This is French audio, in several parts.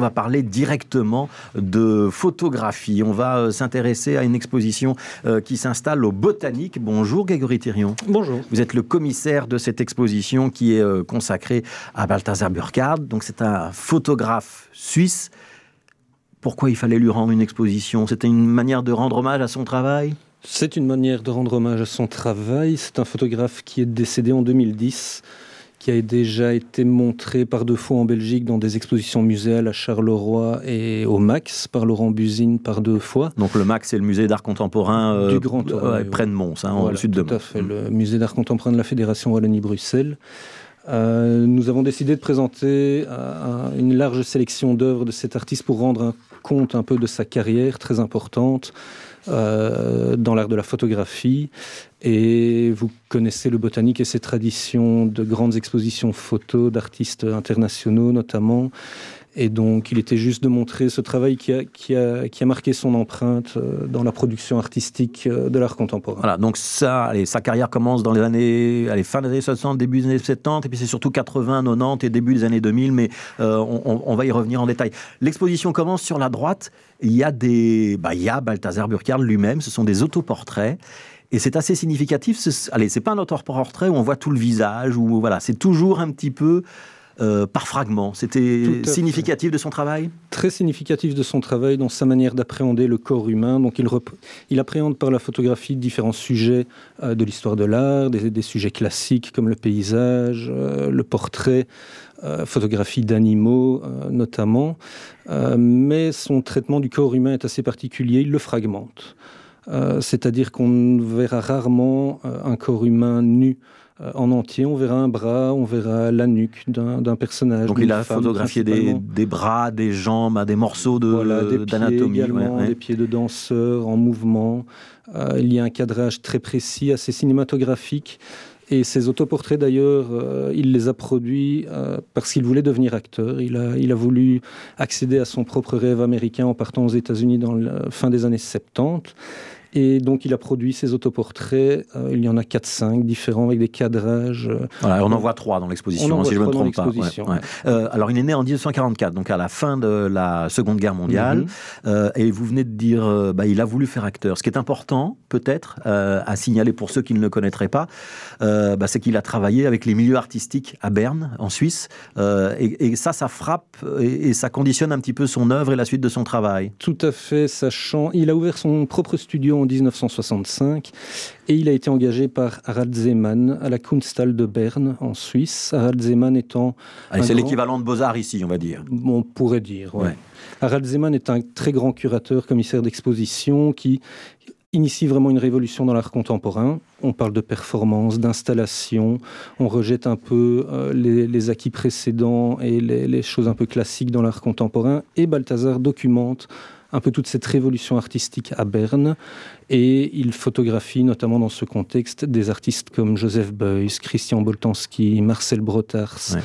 On va parler directement de photographie. On va euh, s'intéresser à une exposition euh, qui s'installe au Botanique. Bonjour Grégory Thirion. Bonjour. Vous êtes le commissaire de cette exposition qui est euh, consacrée à Balthazar Burkhardt. Donc c'est un photographe suisse. Pourquoi il fallait lui rendre une exposition? C'était une manière de rendre hommage à son travail? C'est une manière de rendre hommage à son travail. C'est un photographe qui est décédé en 2010 qui a déjà été montré par deux fois en Belgique dans des expositions muséales à Charleroi et au Max par Laurent Buzine par deux fois. Donc le Max, c'est le musée d'art contemporain euh, du Grand euh, près de Mons, hein, au sud de Mons. Tout à fait, le musée d'art contemporain de la Fédération Wallonie-Bruxelles. Euh, nous avons décidé de présenter une large sélection d'œuvres de cet artiste pour rendre un compte un peu de sa carrière très importante euh, dans l'art de la photographie. Et vous connaissez le botanique et ses traditions de grandes expositions photos d'artistes internationaux notamment. Et donc, il était juste de montrer ce travail qui a, qui a, qui a marqué son empreinte euh, dans la production artistique euh, de l'art contemporain. Voilà, donc ça, sa carrière commence dans les années, allez, fin des années 60, début des années 70, et puis c'est surtout 80, 90 et début des années 2000, mais euh, on, va y revenir en détail. L'exposition commence sur la droite, il y a des, bah, il y a Balthazar Burkhardt lui-même, ce sont des autoportraits. Et c'est assez significatif. Allez, c'est pas un autoportrait où on voit tout le visage, ou voilà, c'est toujours un petit peu euh, par fragments. C'était significatif de son travail? Très significatif de son travail dans sa manière d'appréhender le corps humain. Donc il, il, appréhende par la photographie différents sujets euh, de l'histoire de l'art, des, sujets classiques comme le paysage, euh, le portrait, photographie d'animaux notamment. mais son traitement du corps humain est assez particulier, il le fragmente. C'est-à-dire qu'on verra rarement un corps humain nu en entier. On verra un bras, on verra la nuque d'un personnage. Donc il a photographié des, des, bras, des jambes, des morceaux d'anatomie. Voilà, des, des pieds de danseurs en mouvement. Euh, il y a un cadrage très précis, assez cinématographique. Et ces autoportraits, d'ailleurs, euh, il les a produits parce qu'il voulait devenir acteur. Il a, il a voulu accéder à son propre rêve américain en partant aux États-Unis dans la fin des années 70. Et donc, il a produit ses autoportraits. Euh, il y en a 4-5 différents avec des cadrages. Euh, voilà, on en voit trois dans l'exposition, si je ne me trompe pas. Euh, alors, il est né en 1944, donc à la fin de la Seconde Guerre mondiale. Mhm. et vous venez de dire, bah, il a voulu faire acteur. Ce qui est important, peut-être, à signaler pour ceux qui ne le connaîtraient pas, bah, c'est qu'il a travaillé avec les milieux artistiques à Berne, en Suisse. Et, ça, ça frappe et, et, ça conditionne un petit peu son œuvre et la suite de son travail. Tout à fait, sachant. Il a ouvert son propre studio en 1965 et il a été engagé par Harald Zeman à la Kunsthalle de Berne en Suisse. Harald Zeman étant. c'est l'équivalent de Beaux-Arts ici, on va dire. On pourrait dire, ouais. Harald Zeman est un très grand curateur, commissaire d'exposition qui initie vraiment une révolution dans l'art contemporain. On parle de performance, d'installation, on rejette un peu euh, les, acquis précédents et les, les choses un peu classiques dans l'art contemporain. Et Balthazar documente un peu toute cette révolution artistique à Berne. Et il photographie notamment dans ce contexte des artistes comme Joseph Beuys, Christian Boltanski, Marcel Brotars,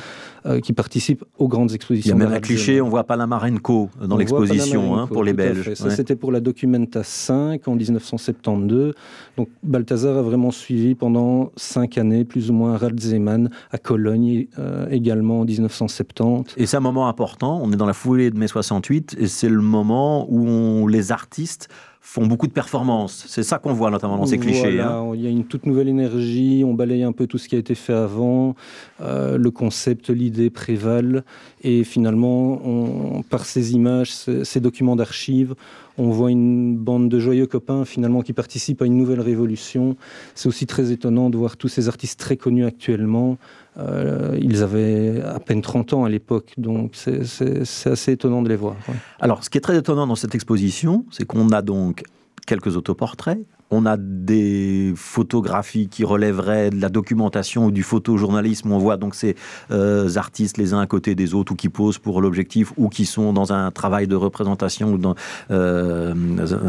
euh, qui participent aux grandes expositions. Il y a même un cliché, on voit Palamarenko dans l'exposition hein, pour les Belges. Ça, c'était pour la Documenta 5 en 1972. Donc Balthazar a vraiment suivi pendant cinq années, plus ou moins, Harald Zeman à Cologne euh, également en 1970. Et c'est un moment important, on est dans la foulée de mai 68, et c'est le moment où on, les artistes font beaucoup de performances. C'est ça qu'on voit notamment dans ces clichés. Hein. Il y a une toute nouvelle énergie, on balaye un peu tout ce qui a été fait avant, euh, le concept, l'idée prévalent, et finalement, on, par ces images, ces, documents d'archives, on voit une bande de joyeux copains finalement qui participent à une nouvelle révolution. C'est aussi très étonnant de voir tous ces artistes très connus actuellement. Euh, ils avaient à peine 30 ans à l'époque, donc c'est assez étonnant de les voir. Alors, ce qui est très étonnant dans cette exposition, c'est qu'on a donc quelques autoportraits, on a des photographies qui relèveraient de la documentation ou du photojournalisme. On voit donc ces euh, artistes les uns à côté des autres ou qui posent pour l'objectif ou qui sont dans un travail de représentation ou dans euh,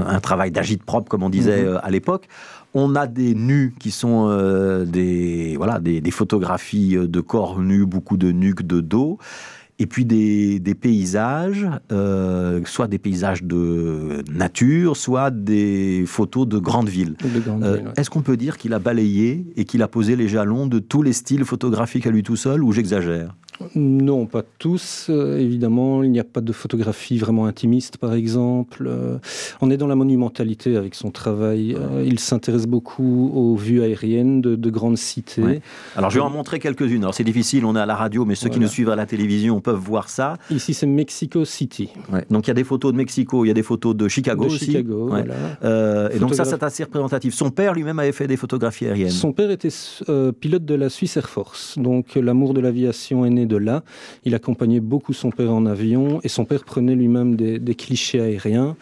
un travail d'agite propre, comme on disait mhm. euh, à l'époque. On a des nus qui sont des, voilà, des, des, photographies de corps nus, beaucoup de nuques, de dos et puis des, paysages, euh, soit des paysages de nature, soit des photos de grandes villes. Euh, est-ce qu'on peut dire qu'il a balayé et qu'il a posé les jalons de tous les styles photographiques à lui tout seul, ou j'exagère? Non, pas tous, euh, évidemment. Il n'y a pas de photographie vraiment intimiste, par exemple. Euh, on est dans la monumentalité avec son travail. Euh, il s'intéresse beaucoup aux vues aériennes de, grandes cités. Alors, je vais en montrer quelques-unes. Alors, c'est difficile, on est à la radio, mais ceux qui nous suivent à la télévision peuvent voir ça. Ici, c'est Mexico City. Donc, il y a des photos de Mexico, il y a des photos de Chicago de aussi. Chicago, et donc, ça, c'est assez représentatif. Son père lui-même avait fait des photographies aériennes. Son père était pilote de la Swiss Air Force. Donc, l'amour de l'aviation est né de là. Il accompagnait beaucoup son père en avion et son père prenait lui-même des, clichés aériens.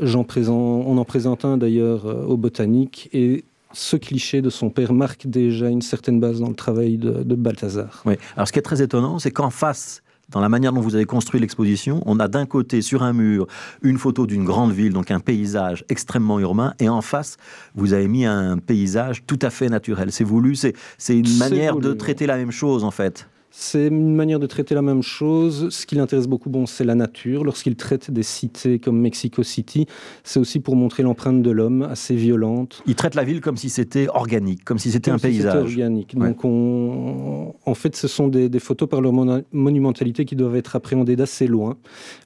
on en présente un d'ailleurs euh, au Botanique et ce cliché de son père marque déjà une certaine base dans le travail de, de Balthazar. Oui. Alors ce qui est très étonnant, c'est qu'en face dans la manière dont vous avez construit l'exposition, on a d'un côté sur un mur une photo d'une grande ville, donc un paysage extrêmement urbain, et en face, vous avez mis un paysage tout à fait naturel. C'est voulu, c'est une manière de traiter la même chose en fait. C'est une manière de traiter la même chose. Ce qui l'intéresse beaucoup, bon, c'est la nature. Lorsqu'il traite des cités comme Mexico City, c'est aussi pour montrer l'empreinte de l'homme assez violente. Il traite la ville comme si c'était organique, comme si c'était un paysage. organique. Donc, en fait, ce sont des, photos par leur monumentalité qui doivent être appréhendées d'assez loin.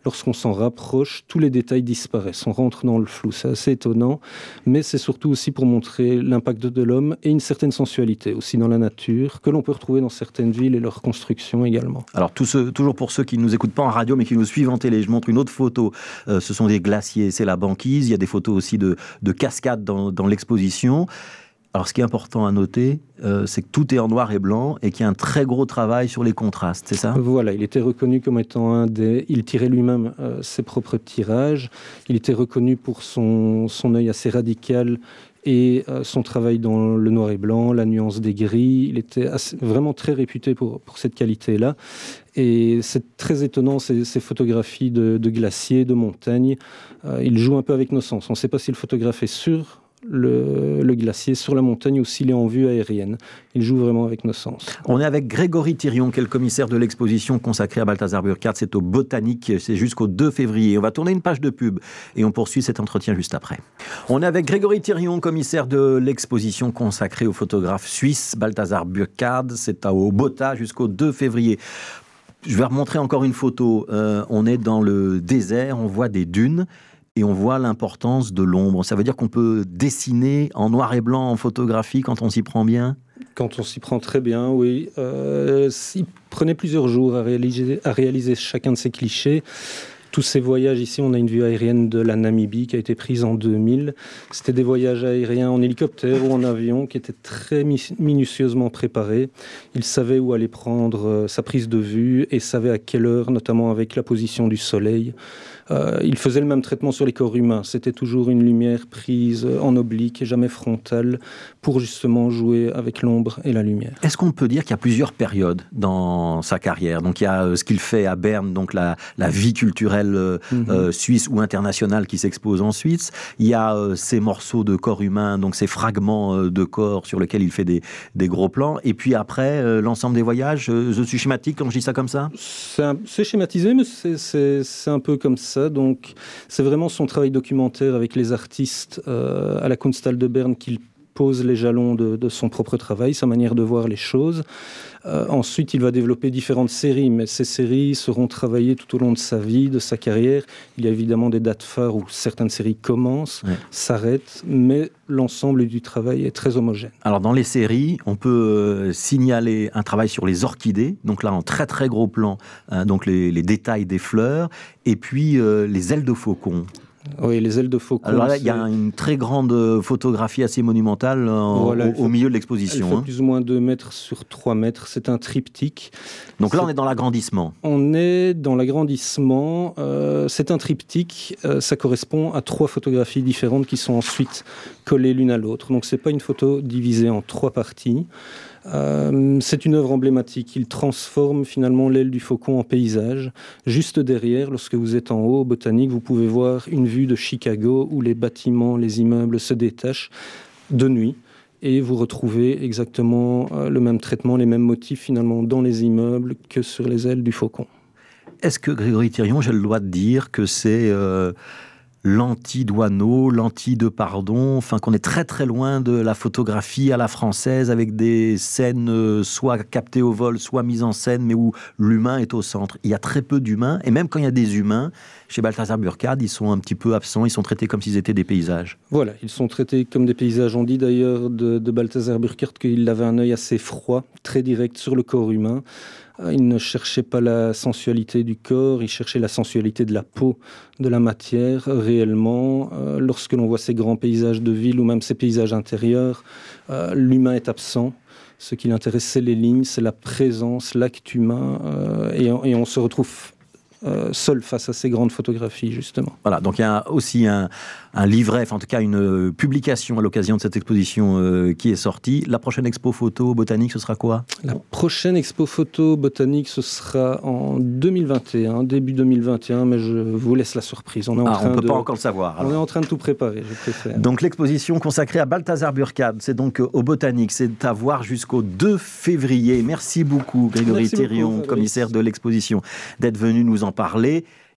Lorsqu'on s'en rapproche, tous les détails disparaissent. On rentre dans le flou. C'est assez étonnant, mais c'est surtout aussi pour montrer l'impact de l'homme et une certaine sensualité aussi dans la nature que l'on peut retrouver dans certaines villes et leur construction également. Alors, toujours pour ceux qui ne nous écoutent pas en radio, mais qui nous suivent en télé, je montre une autre photo. Euh, ce sont des glaciers, c'est la banquise. Il y a des photos aussi de, cascades dans, l'exposition. Alors, ce qui est important à noter, euh, c'est que tout est en noir et blanc et qu'il y a un très gros travail sur les contrastes, c'est ça? Voilà, il était reconnu comme étant un des. Il tirait lui-même euh, ses propres tirages. Il était reconnu pour son, son œil assez radical et euh, son travail dans le noir et blanc, la nuance des gris, il était vraiment très réputé pour, pour cette qualité-là. Et c'est très étonnant ces, photographies de, glaciers, de montagnes. Euh, il joue un peu avec nos sens. On ne sait pas si le photographe est sûr le, glacier sur la montagne ou s'il est en vue aérienne. Il joue vraiment avec nos sens. On est avec Grégory Thirion, qui est le commissaire de l'exposition consacrée à Balthazar Burkhardt. C'est au Botanique, c'est jusqu'au 2 février. On va tourner une page de pub et on poursuit cet entretien juste après. On est avec Grégory Thirion, commissaire de l'exposition consacrée au photographe suisse Balthazar Burkhardt. C'est au Bota jusqu'au 2 février. Je vais remontrer encore une photo. Euh, on est dans le désert, on voit des dunes et on voit l'importance de l'ombre. Ça veut dire qu'on peut dessiner en noir et blanc en photographie quand on s'y prend bien? Quand on s'y prend très bien, oui. Euh, il prenait plusieurs jours à réaliser, à réaliser chacun de ces clichés tous ces voyages ici, on a une vue aérienne de la Namibie qui a été prise en 2000. C'était des voyages aériens en hélicoptère ou en avion qui étaient très minutieusement préparés. Il savait où aller prendre euh, sa prise de vue et savait à quelle heure, notamment avec la position du soleil. Euh, il faisait le même traitement sur les corps humains. C'était toujours une lumière prise en oblique et jamais frontale pour justement jouer avec l'ombre et la lumière. Est-ce qu'on peut dire qu'il y a plusieurs périodes dans sa carrière? Donc il y a euh, ce qu'il fait à Berne, donc la, vie culturelle euh, mhm. suisse ou internationale qui s'expose en Suisse. Il y a ces morceaux de corps humain, donc ces fragments de corps sur lesquels il fait des, gros plans. Et puis après, l'ensemble des voyages, je suis schématique quand je dis ça comme ça? C'est schématisé, mais c'est un peu comme ça. Donc, c'est vraiment son travail documentaire avec les artistes euh, à la Kunsthal de Berne qu'il pose les jalons de, son propre travail, sa manière de voir les choses. Euh, ensuite, il va développer différentes séries, mais ces séries seront travaillées tout au long de sa vie, de sa carrière. Il y a évidemment des dates phares où certaines séries commencent, s'arrêtent, mais l'ensemble du travail est très homogène. Alors, dans les séries, on peut euh, signaler un travail sur les orchidées, donc là en très très gros plan, hein, donc les, détails des fleurs, et puis euh, les ailes de faucon. Oui, les ailes de faucon. Alors là, il y a une très grande photographie assez monumentale au, milieu de l'exposition. Elle fait hein. plus ou moins 2 mètres sur 3 mètres. C'est un triptyque. Donc là, on est dans l'agrandissement. On est dans l'agrandissement. Euh, c'est un triptyque. Euh, ça correspond à trois photographies différentes qui sont ensuite collées l'une à l'autre. Donc c'est pas une photo divisée en trois parties. Euh, c'est une œuvre emblématique. Il transforme finalement l'aile du faucon en paysage. Juste derrière, lorsque vous êtes en haut, botanique, vous pouvez voir une vue de Chicago où les bâtiments, les immeubles se détachent de nuit. Et vous retrouvez exactement euh, le même traitement, les mêmes motifs finalement dans les immeubles que sur les ailes du faucon. Est-ce que Grégory Thirion, j'ai le droit de dire que c'est... Euh, l'anti-douaneau, l'anti-de pardon, enfin qu'on est très très loin de la photographie à la française avec des scènes euh, soit captées au vol, soit mises en scène, mais où l'humain est au centre. Il y a très peu d'humains, et même quand il y a des humains, chez Balthazar Burkhard, ils sont un petit peu absents, ils sont traités comme s'ils étaient des paysages. Voilà, ils sont traités comme des paysages. On dit d'ailleurs de, de Balthazar Burkhard qu'il avait un œil assez froid, très direct sur le corps humain. Ah, il ne cherchait pas la sensualité du corps, il cherchait la sensualité de la peau, de la matière, réellement. Euh, lorsque l'on voit ces grands paysages de ville ou même ces paysages intérieurs, euh, l'humain est absent. Ce qui l'intéresse, c'est les lignes, c'est la présence, l'acte humain, euh, et, et on se retrouve euh, seul face à ces grandes photographies, justement. Voilà, donc il y a aussi un, livret, enfin en tout cas une euh, publication à l'occasion de cette exposition euh, qui est sortie. La prochaine expo photo botanique, ce sera quoi? La prochaine expo photo botanique, ce sera en 2021, début 2021, mais je vous laisse la surprise. On ah, ne peut pas encore le savoir. On est en train de tout préparer, je préfère. Donc l'exposition consacrée à Balthazar Burkhard, c'est donc au botanique, c'est à voir jusqu'au 2 février. Merci beaucoup Grégory Thérion, commissaire de l'exposition, d'être venu nous parler.